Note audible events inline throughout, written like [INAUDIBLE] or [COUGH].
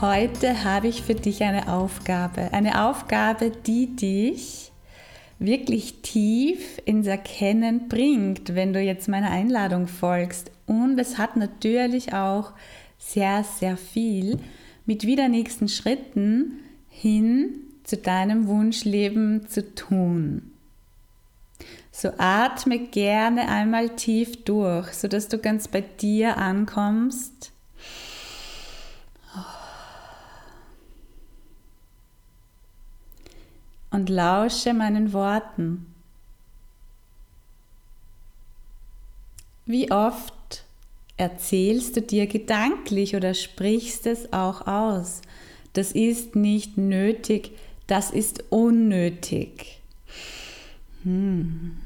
Heute habe ich für dich eine Aufgabe. Eine Aufgabe, die dich wirklich tief ins Erkennen bringt, wenn du jetzt meiner Einladung folgst. Und es hat natürlich auch sehr, sehr viel mit wieder nächsten Schritten hin zu deinem Wunschleben zu tun. So atme gerne einmal tief durch, sodass du ganz bei dir ankommst und lausche meinen Worten. Wie oft erzählst du dir gedanklich oder sprichst es auch aus? Das ist nicht nötig, das ist unnötig. Hm.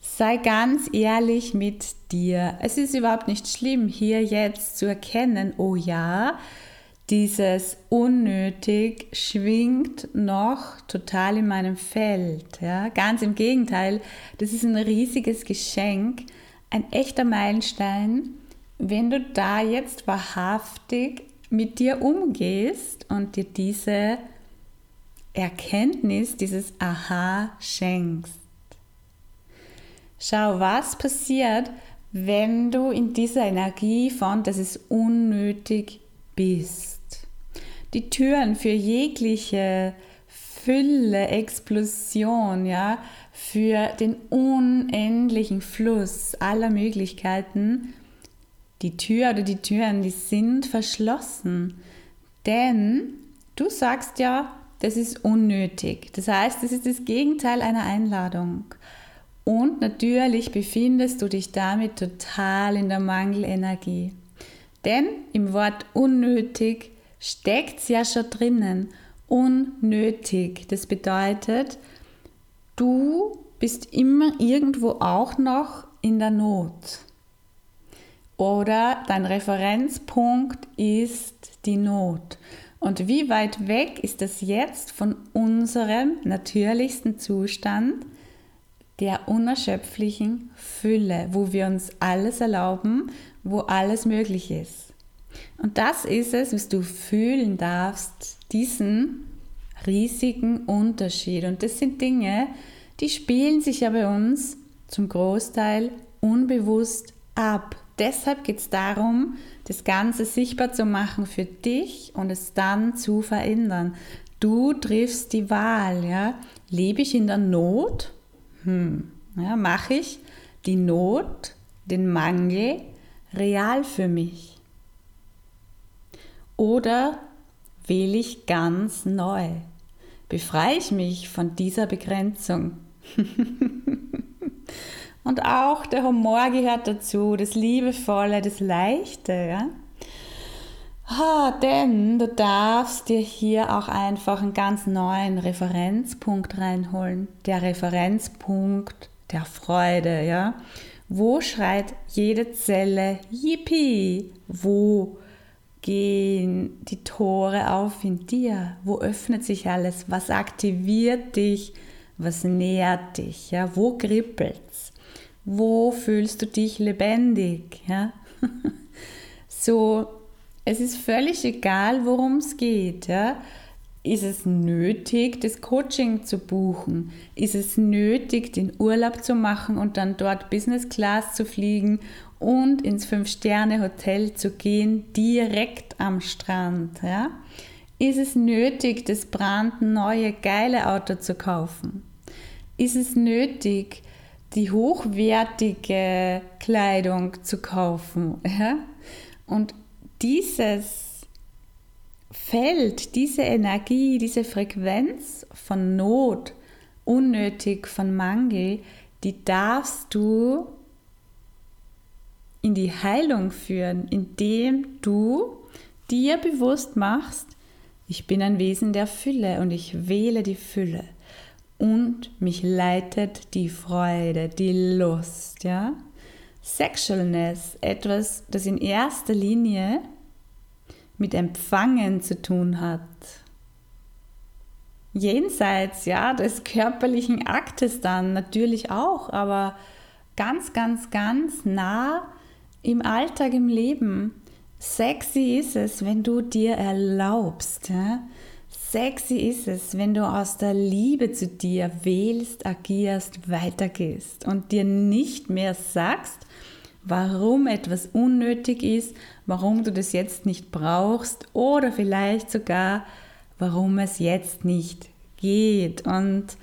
Sei ganz ehrlich mit dir. Es ist überhaupt nicht schlimm, hier jetzt zu erkennen, oh ja, dieses unnötig schwingt noch total in meinem Feld. Ja? Ganz im Gegenteil, das ist ein riesiges Geschenk, ein echter Meilenstein, wenn du da jetzt wahrhaftig mit dir umgehst und dir diese Erkenntnis, dieses Aha schenkst. Schau, was passiert, wenn du in dieser Energie von, das ist unnötig bist die Türen für jegliche Fülle, Explosion, ja, für den unendlichen Fluss aller Möglichkeiten, die Tür oder die Türen, die sind verschlossen. Denn du sagst ja, das ist unnötig. Das heißt, das ist das Gegenteil einer Einladung. Und natürlich befindest du dich damit total in der Mangelenergie. Denn im Wort unnötig steckt es ja schon drinnen. Unnötig. Das bedeutet, du bist immer irgendwo auch noch in der Not. Oder dein Referenzpunkt ist die Not. Und wie weit weg ist das jetzt von unserem natürlichsten Zustand der unerschöpflichen Fülle, wo wir uns alles erlauben, wo alles möglich ist? Und das ist es, was du fühlen darfst, diesen riesigen Unterschied. Und das sind Dinge, die spielen sich ja bei uns zum Großteil unbewusst ab. Deshalb geht es darum, das Ganze sichtbar zu machen für dich und es dann zu verändern. Du triffst die Wahl. Ja? Lebe ich in der Not? Hm. Ja, Mache ich die Not, den Mangel real für mich? Oder wähle ich ganz neu? Befreie ich mich von dieser Begrenzung? [LAUGHS] Und auch der Humor gehört dazu, das Liebevolle, das Leichte. Ja? Ah, denn du darfst dir hier auch einfach einen ganz neuen Referenzpunkt reinholen. Der Referenzpunkt der Freude. Ja? Wo schreit jede Zelle Yippie? Wo gehen die Tore auf in dir? Wo öffnet sich alles? Was aktiviert dich? Was nährt dich? Ja? Wo kribbelt's? Wo fühlst du dich lebendig? Ja? [LAUGHS] so, es ist völlig egal, worum es geht. Ja? Ist es nötig, das Coaching zu buchen? Ist es nötig, den Urlaub zu machen und dann dort Business Class zu fliegen und ins Fünf-Sterne-Hotel zu gehen, direkt am Strand. Ja? Ist es nötig, das brandneue, geile Auto zu kaufen? Ist es nötig, die hochwertige Kleidung zu kaufen? Ja? Und dieses Feld, diese Energie, diese Frequenz von Not, unnötig von Mangel, die darfst du in die Heilung führen, indem du dir bewusst machst, Ich bin ein Wesen der Fülle und ich wähle die Fülle. Und mich leitet die Freude, die Lust, ja. Sexualness, etwas, das in erster Linie mit Empfangen zu tun hat. Jenseits, ja, des körperlichen Aktes dann natürlich auch, aber ganz, ganz, ganz nah im Alltag, im Leben. Sexy ist es, wenn du dir erlaubst. Ja? Sexy ist es, wenn du aus der Liebe zu dir wählst, agierst, weitergehst und dir nicht mehr sagst, warum etwas unnötig ist, warum du das jetzt nicht brauchst oder vielleicht sogar, warum es jetzt nicht geht. Und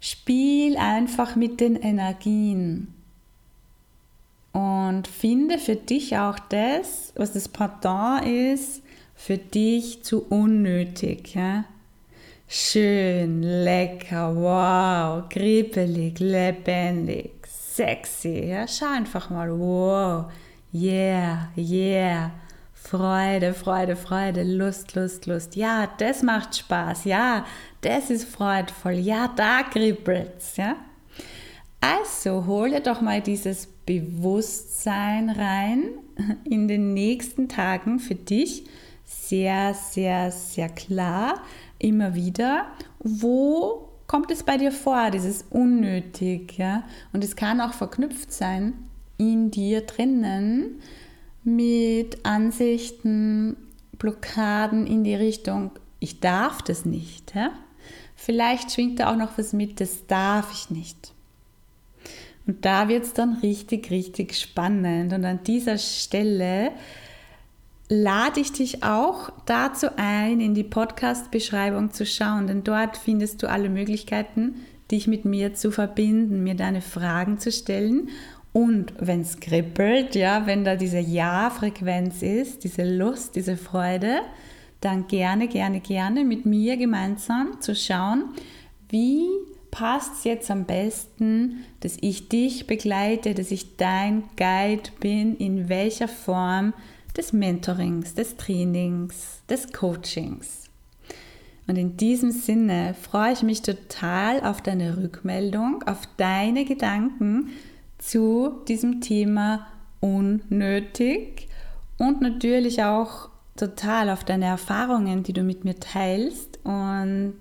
spiel einfach mit den Energien und finde für dich auch das, was das Pardon ist, für dich zu unnötig. Ja? Schön, lecker, wow, kribbelig, lebendig, sexy. Ja? Schau einfach mal, wow, yeah, yeah. Freude, Freude, Freude, Lust, Lust, Lust. Ja, das macht Spaß. Ja, das ist freudvoll. Ja, da kribbelt's. Ja? Also hol dir doch mal dieses Bewusstsein rein in den nächsten Tagen für dich. Sehr, sehr, sehr klar. Immer wieder. Wo kommt es bei dir vor, dieses unnötig? Ja? Und es kann auch verknüpft sein in dir drinnen mit Ansichten, Blockaden in die Richtung, ich darf das nicht. Ja? Vielleicht schwingt da auch noch was mit, das darf ich nicht. Und da wird es dann richtig, richtig spannend. Und an dieser Stelle lade ich dich auch dazu ein, in die Podcast-Beschreibung zu schauen, denn dort findest du alle Möglichkeiten, dich mit mir zu verbinden, mir deine Fragen zu stellen. Und wenn es kribbelt, ja, wenn da diese Ja-Frequenz ist, diese Lust, diese Freude, dann gerne, gerne, gerne mit mir gemeinsam zu schauen, wie passt es jetzt am besten, dass ich dich begleite, dass ich dein Guide bin, in welcher Form des Mentorings, des Trainings, des Coachings. Und in diesem Sinne freue ich mich total auf deine Rückmeldung, auf deine Gedanken zu diesem Thema unnötig und natürlich auch total auf deine Erfahrungen, die du mit mir teilst und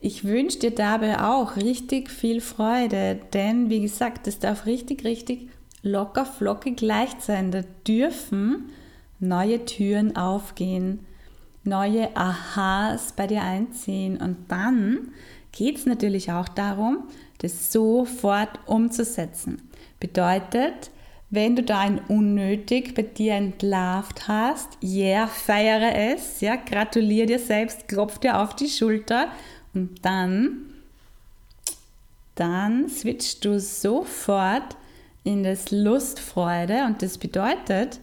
ich wünsche dir dabei auch richtig viel Freude, denn wie gesagt, es darf richtig, richtig locker, flockig leicht sein. Da dürfen neue Türen aufgehen, neue Aha's bei dir einziehen und dann geht es natürlich auch darum, das sofort umzusetzen. Bedeutet, wenn du da ein unnötig bei dir entlarvt hast, yeah, feiere es, ja, gratuliere dir selbst, klopf dir auf die Schulter und dann, dann switchst du sofort in das Lustfreude und das bedeutet,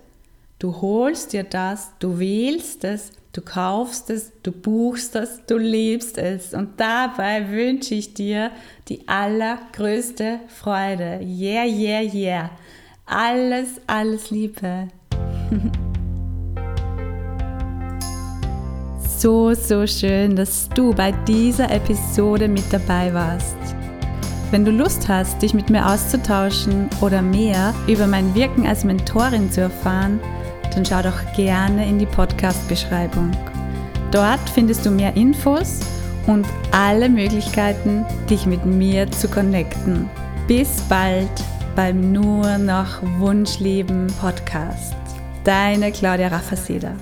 du holst dir das, du wählst es, du kaufst es, du buchst es, du liebst es und dabei wünsche ich dir die allergrößte Freude. Yeah, yeah, yeah. Alles, alles Liebe. [LAUGHS] so, so schön, dass du bei dieser Episode mit dabei warst. Wenn du Lust hast, dich mit mir auszutauschen oder mehr über mein Wirken als Mentorin zu erfahren, dann schau doch gerne in die Podcast-Beschreibung. Dort findest du mehr Infos und alle Möglichkeiten, dich mit mir zu connecten. Bis bald beim Nur noch Wunschleben Podcast. Deine Claudia Raffaseder.